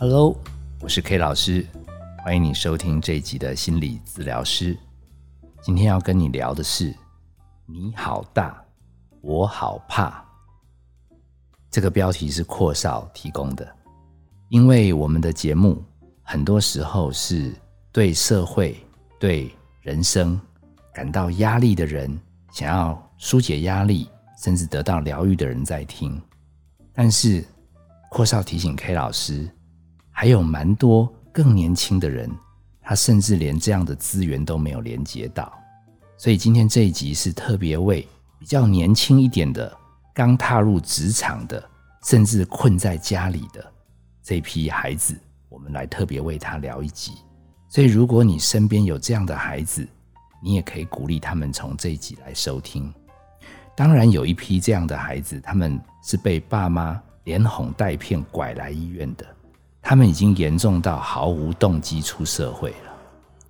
Hello，我是 K 老师，欢迎你收听这一集的心理治疗师。今天要跟你聊的是“你好大，我好怕”。这个标题是阔少提供的，因为我们的节目很多时候是对社会、对人生感到压力的人，想要疏解压力，甚至得到疗愈的人在听。但是阔少提醒 K 老师。还有蛮多更年轻的人，他甚至连这样的资源都没有连接到，所以今天这一集是特别为比较年轻一点的、刚踏入职场的，甚至困在家里的这批孩子，我们来特别为他聊一集。所以，如果你身边有这样的孩子，你也可以鼓励他们从这一集来收听。当然，有一批这样的孩子，他们是被爸妈连哄带骗拐来医院的。他们已经严重到毫无动机出社会了，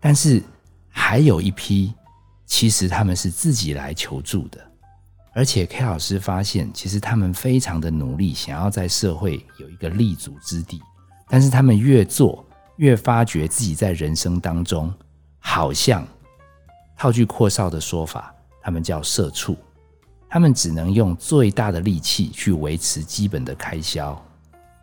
但是还有一批，其实他们是自己来求助的，而且 K 老师发现，其实他们非常的努力，想要在社会有一个立足之地，但是他们越做越发觉自己在人生当中，好像套句阔少的说法，他们叫社畜，他们只能用最大的力气去维持基本的开销。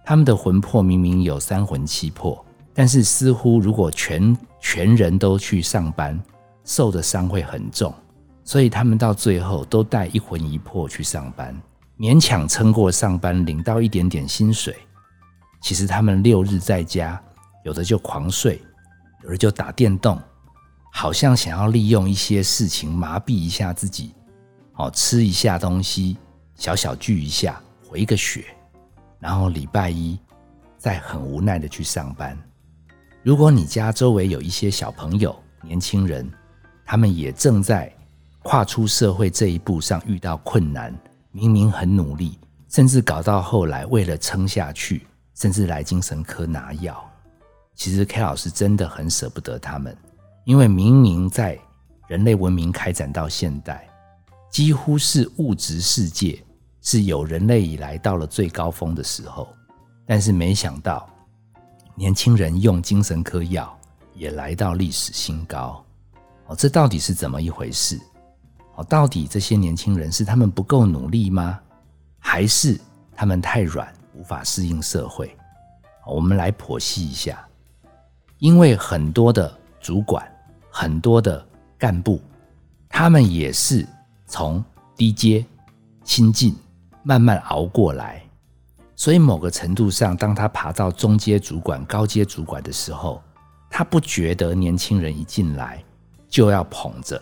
他们的魂魄明明有三魂七魄，但是似乎如果全全人都去上班，受的伤会很重，所以他们到最后都带一魂一魄去上班，勉强撑过上班，领到一点点薪水。其实他们六日在家，有的就狂睡，有的就打电动，好像想要利用一些事情麻痹一下自己，哦，吃一下东西，小小聚一下，回个血。然后礼拜一再很无奈的去上班。如果你家周围有一些小朋友、年轻人，他们也正在跨出社会这一步上遇到困难，明明很努力，甚至搞到后来为了撑下去，甚至来精神科拿药。其实 K 老师真的很舍不得他们，因为明明在人类文明开展到现代，几乎是物质世界。是有人类以来到了最高峰的时候，但是没想到年轻人用精神科药也来到历史新高。哦，这到底是怎么一回事？哦，到底这些年轻人是他们不够努力吗？还是他们太软，无法适应社会？我们来剖析一下。因为很多的主管、很多的干部，他们也是从低阶新进。慢慢熬过来，所以某个程度上，当他爬到中阶主管、高阶主管的时候，他不觉得年轻人一进来就要捧着，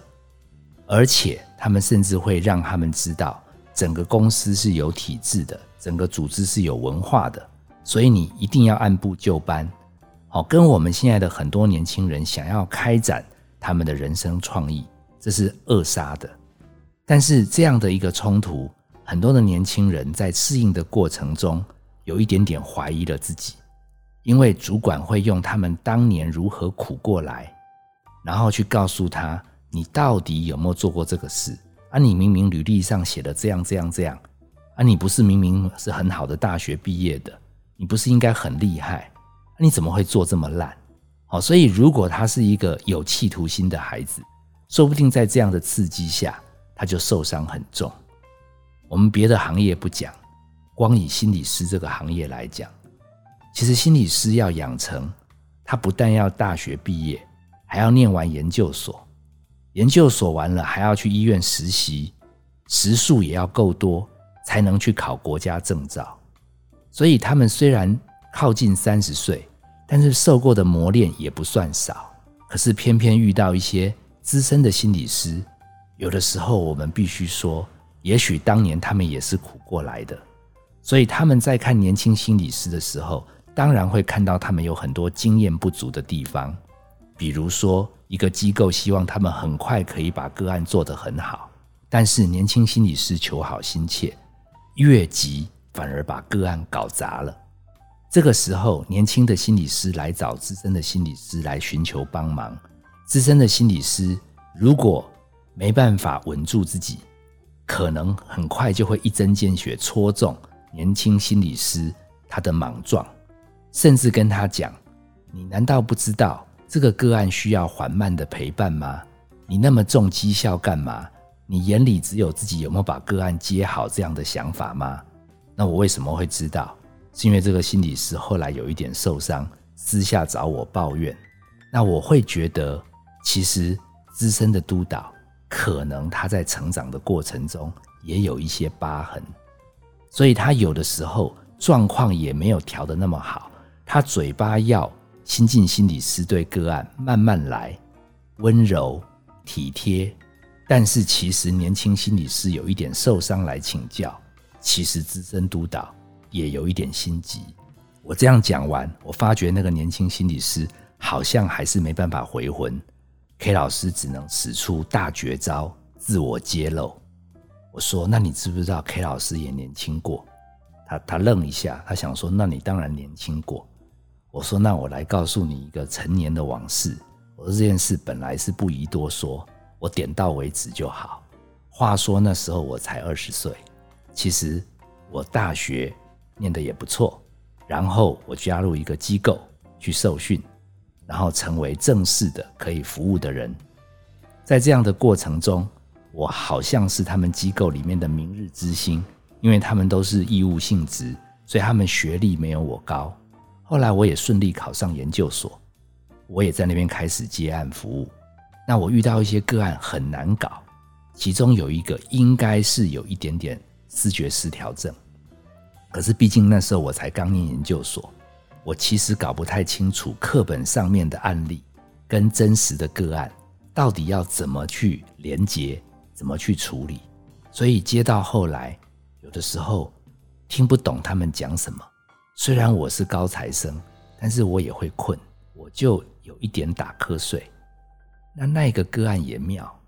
而且他们甚至会让他们知道，整个公司是有体制的，整个组织是有文化的，所以你一定要按部就班。好，跟我们现在的很多年轻人想要开展他们的人生创意，这是扼杀的。但是这样的一个冲突。很多的年轻人在适应的过程中，有一点点怀疑了自己，因为主管会用他们当年如何苦过来，然后去告诉他：你到底有没有做过这个事？啊，你明明履历上写的这样这样这样，啊，你不是明明是很好的大学毕业的，你不是应该很厉害？你怎么会做这么烂？好，所以如果他是一个有企图心的孩子，说不定在这样的刺激下，他就受伤很重。我们别的行业不讲，光以心理师这个行业来讲，其实心理师要养成，他不但要大学毕业，还要念完研究所，研究所完了还要去医院实习，时数也要够多，才能去考国家证照。所以他们虽然靠近三十岁，但是受过的磨练也不算少。可是偏偏遇到一些资深的心理师，有的时候我们必须说。也许当年他们也是苦过来的，所以他们在看年轻心理师的时候，当然会看到他们有很多经验不足的地方。比如说，一个机构希望他们很快可以把个案做得很好，但是年轻心理师求好心切，越急反而把个案搞砸了。这个时候，年轻的心理师来找资深的心理师来寻求帮忙，资深的心理师如果没办法稳住自己。可能很快就会一针见血戳中年轻心理师他的莽撞，甚至跟他讲：“你难道不知道这个个案需要缓慢的陪伴吗？你那么重绩效干嘛？你眼里只有自己有没有把个案接好这样的想法吗？”那我为什么会知道？是因为这个心理师后来有一点受伤，私下找我抱怨。那我会觉得，其实资深的督导可能他在成长的过程中也有一些疤痕，所以他有的时候状况也没有调的那么好。他嘴巴要新进心理师对个案慢慢来，温柔体贴，但是其实年轻心理师有一点受伤来请教，其实资深督导。也有一点心急。我这样讲完，我发觉那个年轻心理师好像还是没办法回魂。K 老师只能使出大绝招，自我揭露。我说：“那你知不知道 K 老师也年轻过？”他他愣一下，他想说：“那你当然年轻过。”我说：“那我来告诉你一个陈年的往事。我说这件事本来是不宜多说，我点到为止就好。话说那时候我才二十岁，其实我大学。”念的也不错，然后我加入一个机构去受训，然后成为正式的可以服务的人。在这样的过程中，我好像是他们机构里面的明日之星，因为他们都是义务性质，所以他们学历没有我高。后来我也顺利考上研究所，我也在那边开始接案服务。那我遇到一些个案很难搞，其中有一个应该是有一点点视觉失调症。可是，毕竟那时候我才刚念研究所，我其实搞不太清楚课本上面的案例跟真实的个案到底要怎么去连接，怎么去处理。所以接到后来，有的时候听不懂他们讲什么。虽然我是高材生，但是我也会困，我就有一点打瞌睡。那那个个案也妙，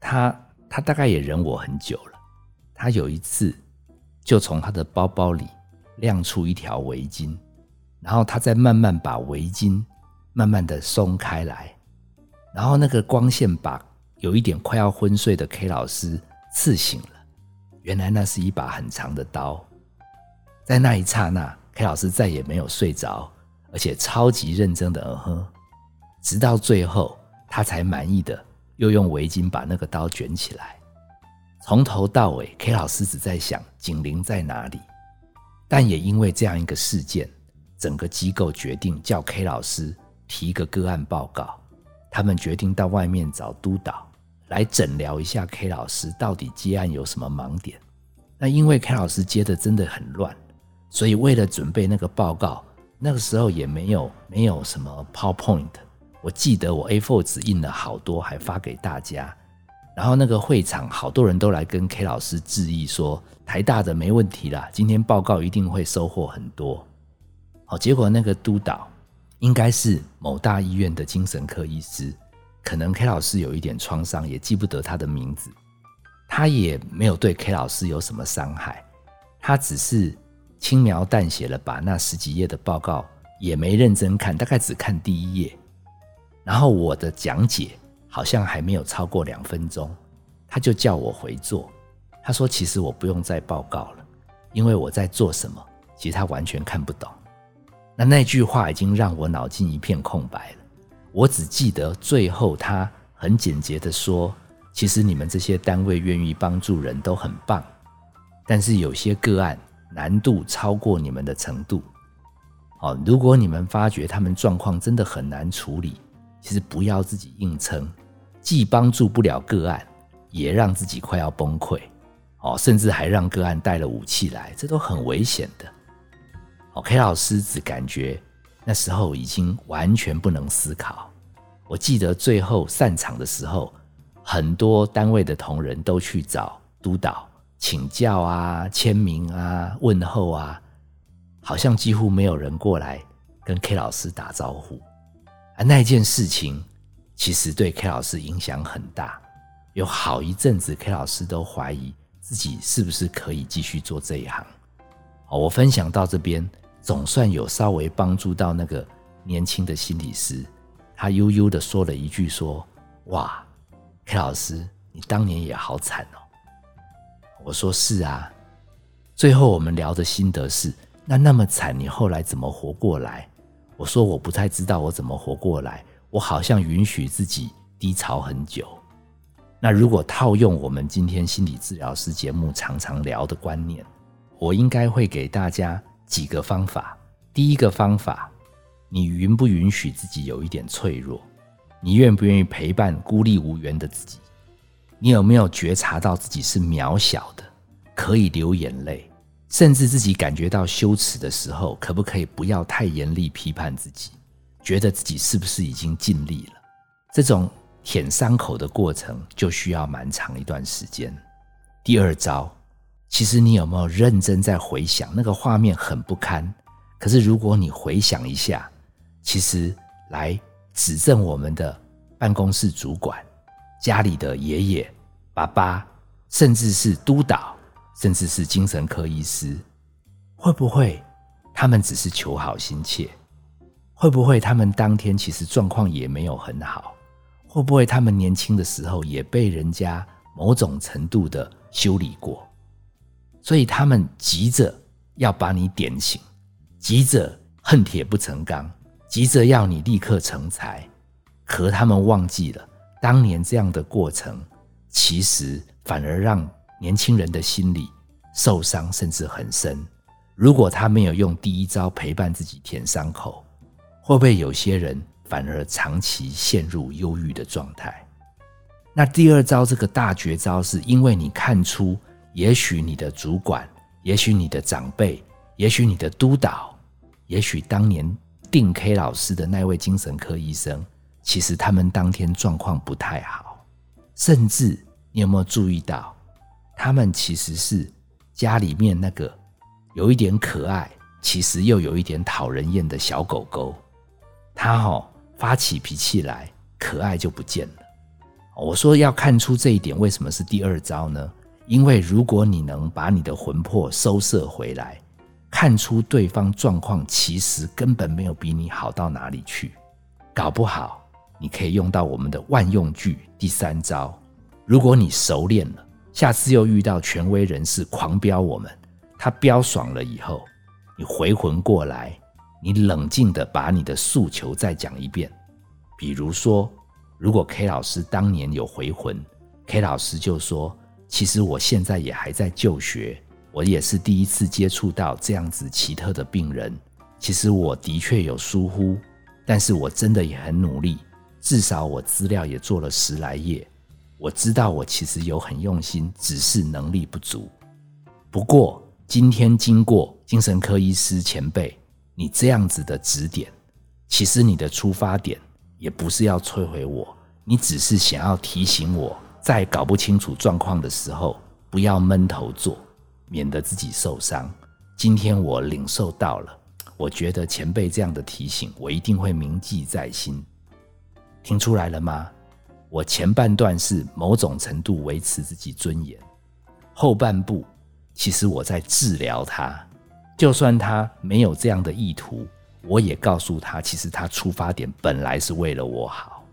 他他大概也忍我很久了。他有一次。就从他的包包里亮出一条围巾，然后他再慢慢把围巾慢慢的松开来，然后那个光线把有一点快要昏睡的 K 老师刺醒了。原来那是一把很长的刀。在那一刹那，K 老师再也没有睡着，而且超级认真的嗯哼，直到最后他才满意的又用围巾把那个刀卷起来。从头到尾，K 老师只在想警铃在哪里。但也因为这样一个事件，整个机构决定叫 K 老师提一个个案报告。他们决定到外面找督导来诊疗一下 K 老师到底接案有什么盲点。那因为 K 老师接的真的很乱，所以为了准备那个报告，那个时候也没有没有什么 PowerPoint。我记得我 A4 纸印了好多，还发给大家。然后那个会场好多人都来跟 K 老师致意，说台大的没问题啦，今天报告一定会收获很多。好，结果那个督导应该是某大医院的精神科医师，可能 K 老师有一点创伤，也记不得他的名字。他也没有对 K 老师有什么伤害，他只是轻描淡写了把那十几页的报告也没认真看，大概只看第一页。然后我的讲解。好像还没有超过两分钟，他就叫我回座。他说：“其实我不用再报告了，因为我在做什么，其实他完全看不懂。”那那句话已经让我脑筋一片空白了。我只记得最后他很简洁的说：“其实你们这些单位愿意帮助人都很棒，但是有些个案难度超过你们的程度。哦，如果你们发觉他们状况真的很难处理，其实不要自己硬撑。”既帮助不了个案，也让自己快要崩溃，哦，甚至还让个案带了武器来，这都很危险的。OK，老师只感觉那时候已经完全不能思考。我记得最后散场的时候，很多单位的同仁都去找督导请教啊、签名啊、问候啊，好像几乎没有人过来跟 K 老师打招呼。而那件事情。其实对 K 老师影响很大，有好一阵子 K 老师都怀疑自己是不是可以继续做这一行。好，我分享到这边，总算有稍微帮助到那个年轻的心理师。他悠悠的说了一句：“说哇，K 老师，你当年也好惨哦。”我说：“是啊。”最后我们聊的心得是那那么惨，你后来怎么活过来？我说我不太知道我怎么活过来，我好像允许自己低潮很久。那如果套用我们今天心理治疗师节目常常聊的观念，我应该会给大家几个方法。第一个方法，你允不允许自己有一点脆弱？你愿不愿意陪伴孤立无援的自己？你有没有觉察到自己是渺小的，可以流眼泪，甚至自己感觉到羞耻的时候，可不可以不要太严厉批判自己？觉得自己是不是已经尽力了？这种。舔伤口的过程就需要蛮长一段时间。第二招，其实你有没有认真在回想那个画面很不堪？可是如果你回想一下，其实来指证我们的办公室主管、家里的爷爷、爸爸，甚至是督导，甚至是精神科医师，会不会他们只是求好心切？会不会他们当天其实状况也没有很好？会不会他们年轻的时候也被人家某种程度的修理过，所以他们急着要把你点醒，急着恨铁不成钢，急着要你立刻成才，可他们忘记了当年这样的过程，其实反而让年轻人的心理受伤，甚至很深。如果他没有用第一招陪伴自己舔伤口，会不会有些人？反而长期陷入忧郁的状态。那第二招，这个大绝招，是因为你看出，也许你的主管，也许你的长辈，也许你的督导，也许当年定 K 老师的那位精神科医生，其实他们当天状况不太好。甚至你有没有注意到，他们其实是家里面那个有一点可爱，其实又有一点讨人厌的小狗狗，它哦。发起脾气来，可爱就不见了。我说要看出这一点，为什么是第二招呢？因为如果你能把你的魂魄收摄回来，看出对方状况其实根本没有比你好到哪里去，搞不好你可以用到我们的万用句第三招。如果你熟练了，下次又遇到权威人士狂飙我们，他飙爽了以后，你回魂过来。你冷静的把你的诉求再讲一遍，比如说，如果 K 老师当年有回魂，K 老师就说：“其实我现在也还在就学，我也是第一次接触到这样子奇特的病人。其实我的确有疏忽，但是我真的也很努力，至少我资料也做了十来页。我知道我其实有很用心，只是能力不足。不过今天经过精神科医师前辈。”你这样子的指点，其实你的出发点也不是要摧毁我，你只是想要提醒我在搞不清楚状况的时候，不要闷头做，免得自己受伤。今天我领受到了，我觉得前辈这样的提醒，我一定会铭记在心。听出来了吗？我前半段是某种程度维持自己尊严，后半部其实我在治疗他。就算他没有这样的意图，我也告诉他，其实他出发点本来是为了我好。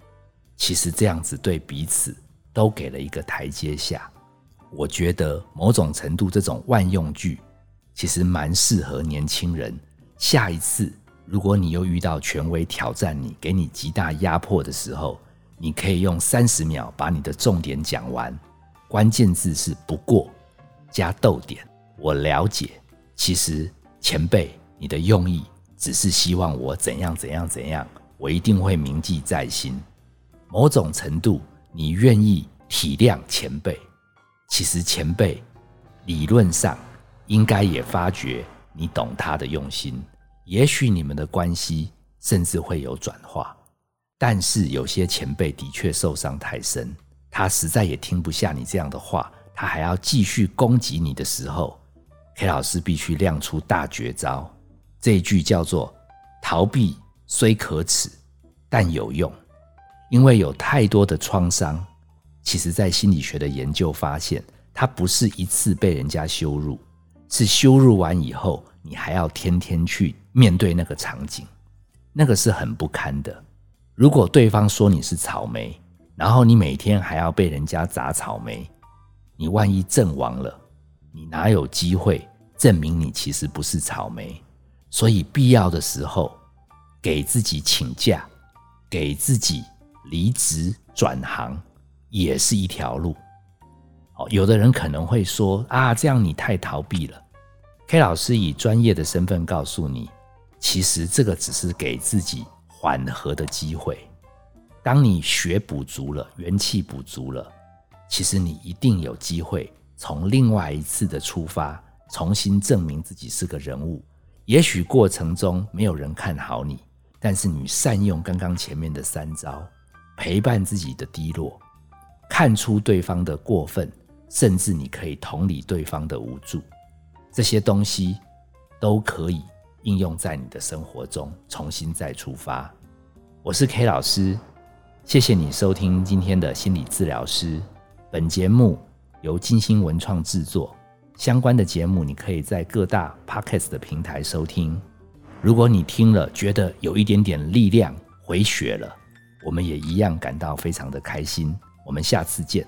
其实这样子对彼此都给了一个台阶下。我觉得某种程度这种万用句，其实蛮适合年轻人。下一次如果你又遇到权威挑战你，给你极大压迫的时候，你可以用三十秒把你的重点讲完，关键字是不过加逗点。我了解。其实前辈，你的用意只是希望我怎样怎样怎样，我一定会铭记在心。某种程度，你愿意体谅前辈，其实前辈理论上应该也发觉你懂他的用心。也许你们的关系甚至会有转化，但是有些前辈的确受伤太深，他实在也听不下你这样的话，他还要继续攻击你的时候。K 老师必须亮出大绝招，这一句叫做“逃避虽可耻，但有用”。因为有太多的创伤，其实在心理学的研究发现，它不是一次被人家羞辱，是羞辱完以后，你还要天天去面对那个场景，那个是很不堪的。如果对方说你是草莓，然后你每天还要被人家砸草莓，你万一阵亡了。你哪有机会证明你其实不是草莓。所以必要的时候，给自己请假，给自己离职转行，也是一条路。哦，有的人可能会说啊，这样你太逃避了。K 老师以专业的身份告诉你，其实这个只是给自己缓和的机会。当你血补足了，元气补足了，其实你一定有机会从另外一次的出发，重新证明自己是个人物。也许过程中没有人看好你，但是你善用刚刚前面的三招，陪伴自己的低落，看出对方的过分。甚至你可以同理对方的无助，这些东西都可以应用在你的生活中，重新再出发。我是 K 老师，谢谢你收听今天的心理治疗师。本节目由金星文创制作，相关的节目你可以在各大 Podcast 的平台收听。如果你听了觉得有一点点力量回血了，我们也一样感到非常的开心。我们下次见。